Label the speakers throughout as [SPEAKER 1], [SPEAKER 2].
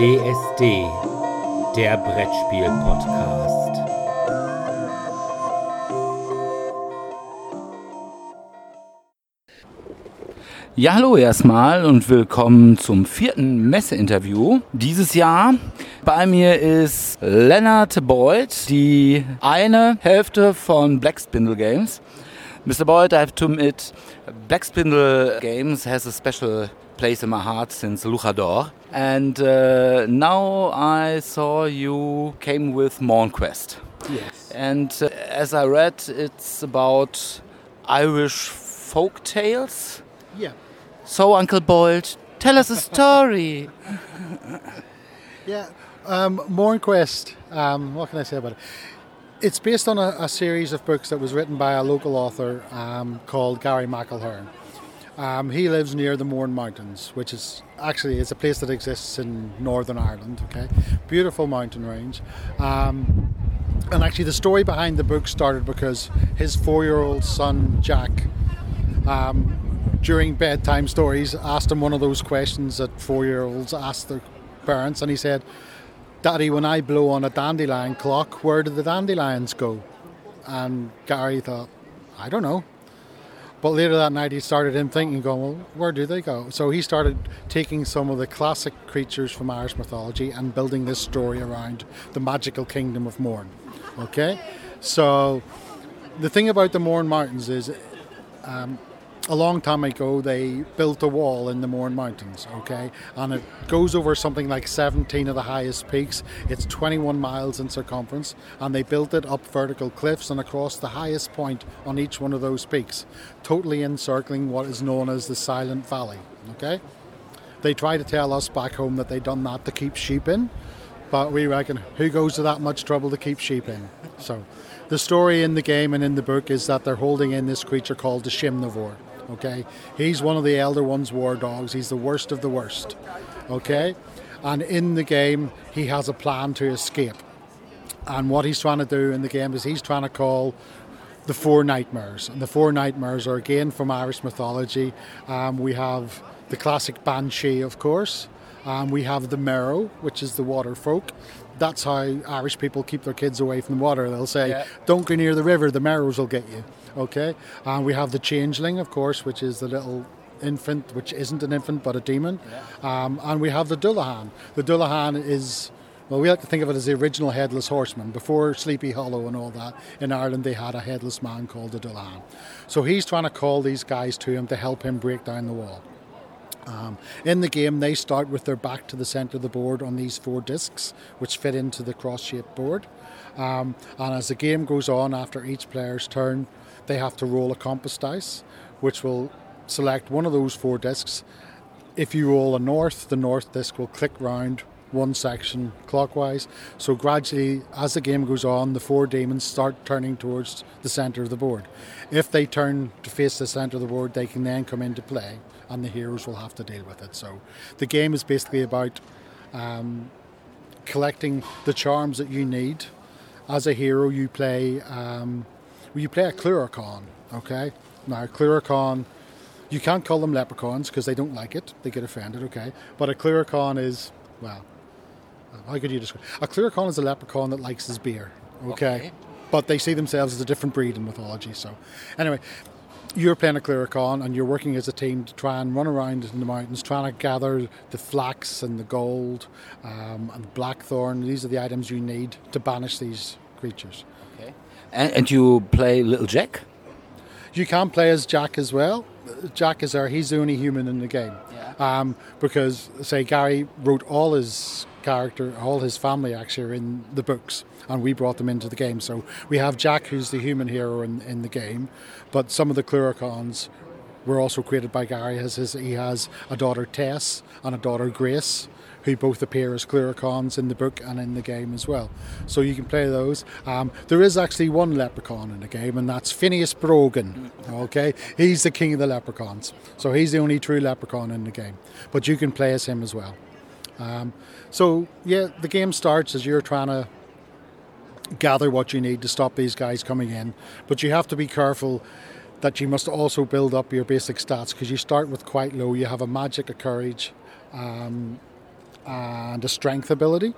[SPEAKER 1] DSD, der Brettspiel-Podcast. Ja, hallo erstmal und willkommen zum vierten Messeinterview dieses Jahr. Bei mir ist Leonard Boyd, die eine Hälfte von Black Spindle Games. Mr. Boyd, I have to admit, Black Spindle Games has a special place in my heart since Luchador. And uh, now I saw you came with Mournequest.
[SPEAKER 2] Yes.
[SPEAKER 1] And uh, as I read, it's about Irish folk tales.
[SPEAKER 2] Yeah.
[SPEAKER 1] So, Uncle Boyd, tell us a story.
[SPEAKER 2] Yeah. Um, Mournequest, um, what can I say about it? It's based on a, a series of books that was written by a local author um, called Gary McElhern. Um, he lives near the Mourne Mountains, which is actually it's a place that exists in Northern Ireland. Okay, beautiful mountain range. Um, and actually, the story behind the book started because his four-year-old son Jack, um, during bedtime stories, asked him one of those questions that four-year-olds ask their parents, and he said, "Daddy, when I blow on a dandelion clock, where do the dandelions go?" And Gary thought, "I don't know." But later that night, he started him thinking, going, well, where do they go? So he started taking some of the classic creatures from Irish mythology and building this story around the magical kingdom of Mourne. Okay? So the thing about the Mourne Mountains is um, a long time ago they built a wall in the Mourne Mountains, okay? And it goes over something like 17 of the highest peaks. It's 21 miles in circumference, and they built it up vertical cliffs and across the highest point on each one of those peaks, totally encircling what is known as the Silent Valley, okay? They try to tell us back home that they done that to keep sheep in, but we reckon who goes to that much trouble to keep sheep in? So the story in the game and in the book is that they're holding in this creature called the Shimnivore. Okay, he's one of the Elder One's war dogs. He's the worst of the worst. Okay, and in the game he has a plan to escape. And what he's trying to do in the game is he's trying to call the four nightmares. And the four nightmares are again from Irish mythology. Um, we have the classic banshee, of course. Um, we have the merrow, which is the water folk. That's how Irish people keep their kids away from the water. They'll say,
[SPEAKER 1] Yeah.
[SPEAKER 2] "Don't go near the river; the merrows will get you." Okay, and we have the changeling, of course, which is the little infant, which isn't an infant but a demon. Um, and we have the Dullahan. The Dullahan is well, we like to think of it as the original headless horseman. Before Sleepy Hollow and all that, in Ireland they had a headless man called the Dullahan. So he's trying to call these guys to him to help him break down the wall. Um, in the game, they start with their back to the centre of the board on these four discs, which fit into the cross shaped board. Um, and as the game goes on, after each player's turn, they have to roll a compass dice, which will select one of those four discs. If you roll a north, the north disc will click round one section clockwise. So gradually, as the game goes on, the four demons start turning towards the centre of the board. If they turn to face the centre of the board, they can then come into play, and the heroes will have to deal with it. So the game is basically about um, collecting the charms that you need. As a hero, you play um, well, you play a Cluricon. Okay, now Cluricon. You can't call them leprechauns because they don't like it. They get offended, okay? But a Cluricon is, well, how could you describe A Cluricon is a leprechaun that likes his beer, okay?
[SPEAKER 1] Okay.
[SPEAKER 2] But they see themselves as a different breed in mythology. So, anyway, you're playing a Cluricon and you're working as a team to try and run around in the mountains trying to gather the flax and the gold um, and blackthorn. These are the items you need to banish these creatures.
[SPEAKER 1] Okay. And, and you play Little Jack?
[SPEAKER 2] You can play as Jack as well. Jack is our, he's the only human in the game.
[SPEAKER 1] Yeah.
[SPEAKER 2] Um, because, say, Gary wrote all his character, all his family actually are in the books, and we brought them into the game. So we have Jack, who's the human hero in, in the game, but some of the Cluricons were also created by Gary. As his, he has a daughter, Tess, and a daughter, Grace. Who both appear as Cluricons in the book and in the game as well. So you can play those. Um, there is actually one leprechaun in the game, and that's Phineas Brogan. Okay, he's the king of the leprechauns. So he's the only true leprechaun in the game. But you can play as him as well. Um, so yeah, the game starts as you're trying to gather what you need to stop these guys coming in, but you have to be careful that you must also build up your basic stats because you start with quite low. You have a magic, a courage, um, and a strength ability,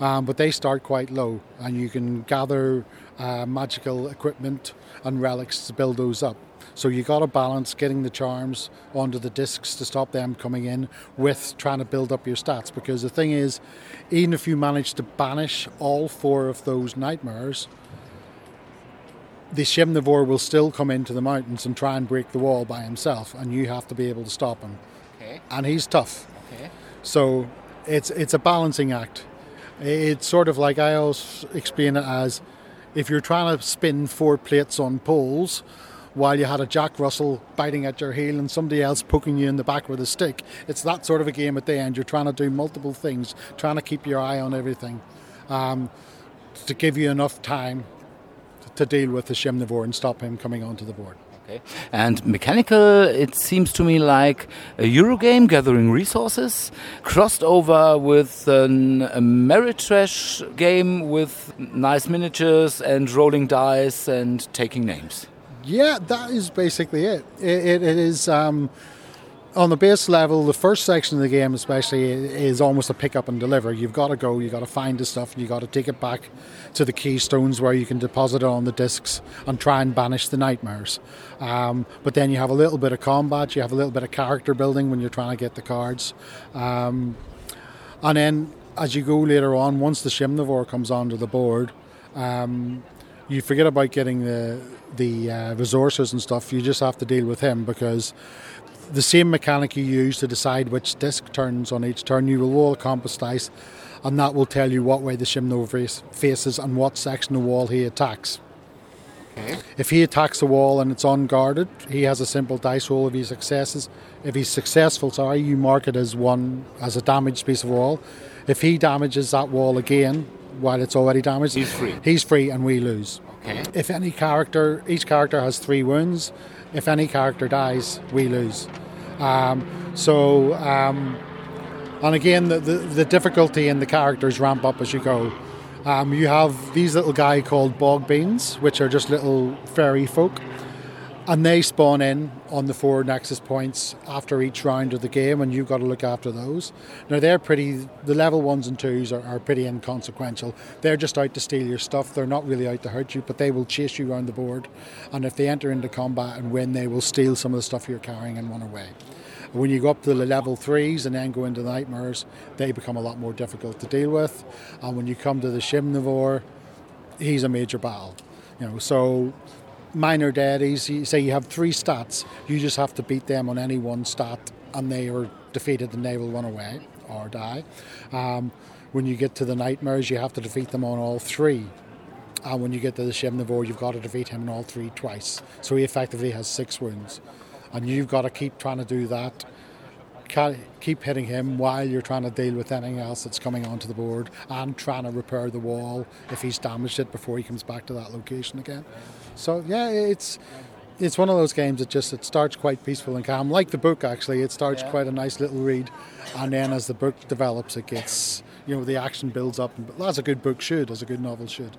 [SPEAKER 2] um, but they start quite low, and you can gather uh, magical equipment and relics to build those up. So you got to balance getting the charms onto the discs to stop them coming in with trying to build up your stats. Because the thing is, even if you manage to banish all four of those nightmares, the Shimnivore will still come into the mountains and try and break the wall by himself, and you have to be able to stop him.
[SPEAKER 1] Okay.
[SPEAKER 2] And he's tough.
[SPEAKER 1] Okay.
[SPEAKER 2] So it's it's a balancing act. It's sort of like I always explain it as if you're trying to spin four plates on poles while you had a Jack Russell biting at your heel and somebody else poking you in the back with a stick. It's that sort of a game at the end. You're trying to do multiple things, trying to keep your eye on everything um, to give you enough time to deal with the Shimnivore and stop him coming onto the board.
[SPEAKER 1] Okay. And mechanical, it seems to me like a Eurogame gathering resources crossed over with an Ameritrash game with nice miniatures and rolling dice and taking names.
[SPEAKER 2] Yeah, that is basically it. It, it, it is um, on the base level. The first section of the game, especially, is almost a pick up and deliver. You've got to go, you've got to find the stuff, and you've got to take it back to the keystones where you can deposit it on the discs and try and banish the nightmares. Um, but then you have a little bit of combat, you have a little bit of character building when you're trying to get the cards. Um, and then as you go later on, once the Shimnivore comes onto the board, um, you forget about getting the the uh, resources and stuff. You just have to deal with him because the same mechanic you use to decide which disc turns on each turn, you will roll a compass dice, and that will tell you what way the Shimno faces and what section of wall he attacks.
[SPEAKER 1] Okay.
[SPEAKER 2] If he attacks the wall and it's unguarded, he has a simple dice roll if he successes. If he's successful, sorry, you mark it as one as a damaged piece of wall. If he damages that wall again while it's already damaged,
[SPEAKER 1] He's free.
[SPEAKER 2] He's free, and we lose.
[SPEAKER 1] Okay.
[SPEAKER 2] If any character, each character has three wounds. If any character dies, we lose. Um, so, um, and again, the, the, the difficulty in the characters ramp up as you go. Um, you have these little guy called bog beans, which are just little fairy folk, and they spawn in on the four nexus points after each round of the game, and you've got to look after those. Now they're pretty. The level ones and twos are, are pretty inconsequential. They're just out to steal your stuff. They're not really out to hurt you, but they will chase you around the board, and if they enter into combat and win, they will steal some of the stuff you're carrying and run away. When you go up to the level threes and then go into nightmares, they become a lot more difficult to deal with. And when you come to the Shimnivore, he's a major battle. You know, so minor deities, you say you have three stats, you just have to beat them on any one stat, and they are defeated and they will run away or die. Um, when you get to the nightmares, you have to defeat them on all three. And when you get to the Shimnivore, you've got to defeat him on all three twice. So he effectively has six wounds. And you've got to keep trying to do that, keep hitting him while you're trying to deal with anything else that's coming onto the board and trying to repair the wall if he's damaged it before he comes back to that location again. So yeah, it's it's one of those games that just it starts quite peaceful and calm. Like the book actually, it starts
[SPEAKER 1] Yeah.
[SPEAKER 2] quite a nice little read, and then as the book develops, it gets you know the action builds up. As a good book should, as a good novel should.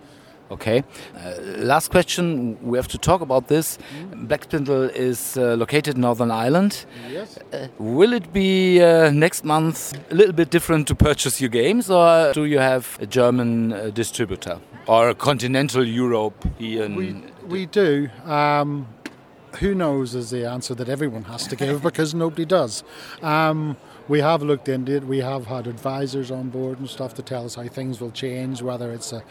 [SPEAKER 1] Okay. Uh, last question. We have to talk about this. Black Spindle is uh, located in Northern Ireland.
[SPEAKER 2] Yes.
[SPEAKER 1] Uh, will it be uh, next month a little bit different to purchase your games, or do you have a German uh, distributor or a continental European?
[SPEAKER 2] We, we do. Um, who knows is the answer that everyone has to give because nobody does. Um, we have looked into it. We have had advisors on board and stuff to tell us how things will change, whether it's a,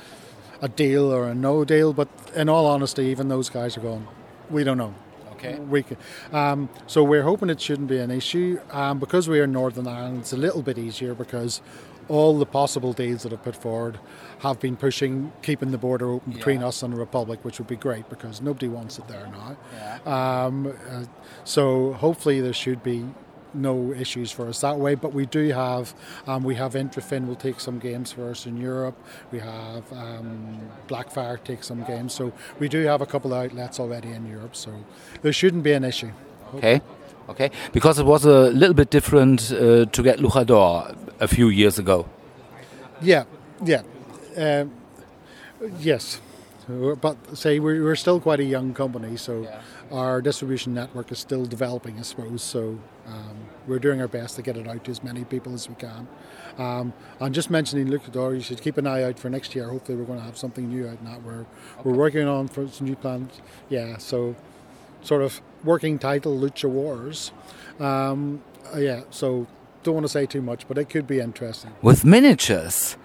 [SPEAKER 2] a deal or a no deal. But in all honesty, even those guys are going, we don't know.
[SPEAKER 1] Okay.
[SPEAKER 2] We can, um, so we're hoping it shouldn't be an issue. Um, because we are in Northern Ireland, it's a little bit easier because all the possible deals that have put forward have been pushing keeping the border open between
[SPEAKER 1] Yeah.
[SPEAKER 2] us and the Republic, which would be great because nobody wants it there now.
[SPEAKER 1] Yeah.
[SPEAKER 2] Um, uh, so hopefully there should be no issues for us that way. But we do have um, we have Intrafin will take some games for us in Europe. We have um, Blackfire take some games. So we do have a couple of outlets already in Europe. So there shouldn't be an issue.
[SPEAKER 1] Okay. Okay. Because it was a little bit different uh, to get Luchador a few years ago.
[SPEAKER 2] Yeah, yeah, um, yes. But say we're, we're still quite a young company, so
[SPEAKER 1] Yeah.
[SPEAKER 2] Our distribution network is still developing, I suppose. So Um, we're doing our best to get it out to as many people as we can. Um, I'm just mentioning Luchador. You should keep an eye out for next year. Hopefully, we're going to have something new out in that. We're we're working on for some new plans. Yeah, so sort of working title Lucha Wars. Um, uh, yeah, so don't want to say too much, but it could be interesting.
[SPEAKER 1] With miniatures,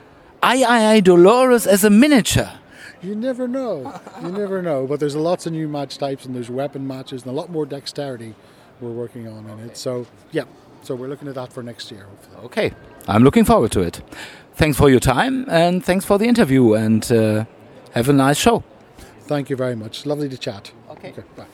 [SPEAKER 1] I I I Dolores as a miniature.
[SPEAKER 2] You never know. You never know. But there's a lots of new match types and there's weapon matches and a lot more dexterity we're working on in it. So yeah, so we're looking at that for next year. Hopefully.
[SPEAKER 1] Okay, I'm looking forward to it. Thanks for your time and thanks for the interview and uh, have a nice show.
[SPEAKER 2] Thank you very much. Lovely to chat.
[SPEAKER 1] Okay.
[SPEAKER 2] bye.